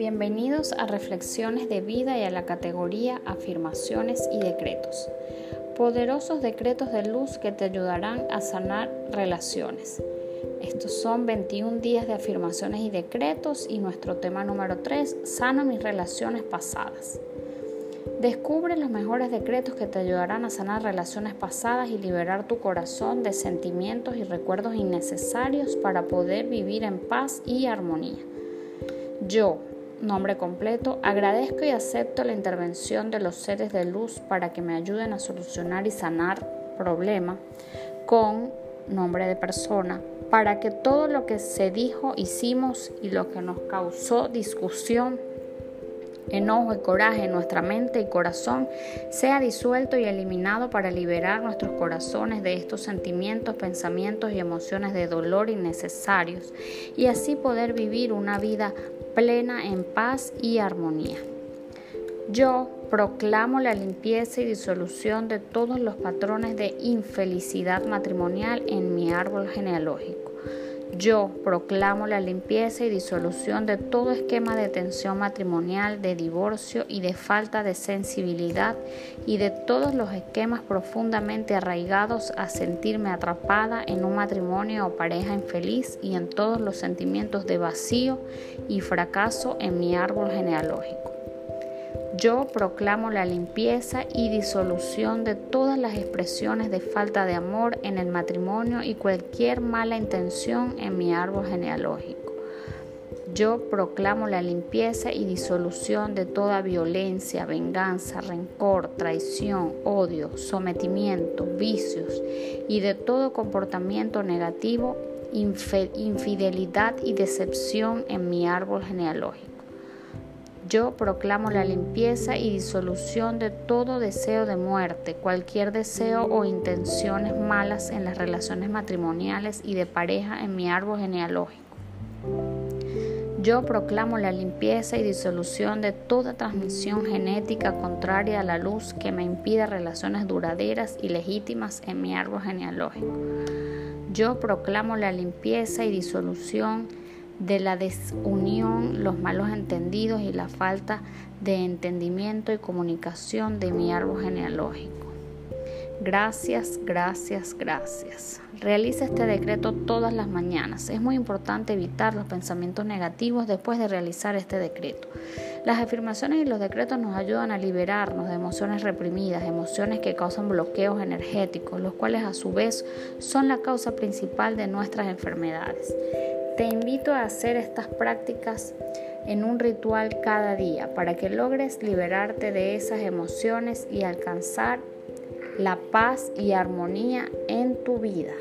Bienvenidos a Reflexiones de Vida y a la categoría Afirmaciones y Decretos. Poderosos decretos de luz que te ayudarán a sanar relaciones. Estos son 21 días de afirmaciones y decretos y nuestro tema número 3, sana mis relaciones pasadas. Descubre los mejores decretos que te ayudarán a sanar relaciones pasadas y liberar tu corazón de sentimientos y recuerdos innecesarios para poder vivir en paz y armonía. Yo, nombre completo, agradezco y acepto la intervención de los seres de luz para que me ayuden a solucionar y sanar problema con nombre de persona, para que todo lo que se dijo, hicimos y lo que nos causó discusión enojo y coraje en nuestra mente y corazón sea disuelto y eliminado para liberar nuestros corazones de estos sentimientos, pensamientos y emociones de dolor innecesarios y así poder vivir una vida plena en paz y armonía. Yo proclamo la limpieza y disolución de todos los patrones de infelicidad matrimonial en mi árbol genealógico. Yo proclamo la limpieza y disolución de todo esquema de tensión matrimonial, de divorcio y de falta de sensibilidad y de todos los esquemas profundamente arraigados a sentirme atrapada en un matrimonio o pareja infeliz y en todos los sentimientos de vacío y fracaso en mi árbol genealógico. Yo proclamo la limpieza y disolución de todas las expresiones de falta de amor en el matrimonio y cualquier mala intención en mi árbol genealógico. Yo proclamo la limpieza y disolución de toda violencia, venganza, rencor, traición, odio, sometimiento, vicios y de todo comportamiento negativo, infidelidad y decepción en mi árbol genealógico. Yo proclamo la limpieza y disolución de todo deseo de muerte, cualquier deseo o intenciones malas en las relaciones matrimoniales y de pareja en mi árbol genealógico. Yo proclamo la limpieza y disolución de toda transmisión genética contraria a la luz que me impida relaciones duraderas y legítimas en mi árbol genealógico. Yo proclamo la limpieza y disolución de la desunión, los malos entendidos y la falta de entendimiento y comunicación de mi árbol genealógico. Gracias, gracias, gracias. Realiza este decreto todas las mañanas. Es muy importante evitar los pensamientos negativos después de realizar este decreto. Las afirmaciones y los decretos nos ayudan a liberarnos de emociones reprimidas, emociones que causan bloqueos energéticos, los cuales a su vez son la causa principal de nuestras enfermedades. Te invito a hacer estas prácticas en un ritual cada día para que logres liberarte de esas emociones y alcanzar la paz y armonía en tu vida.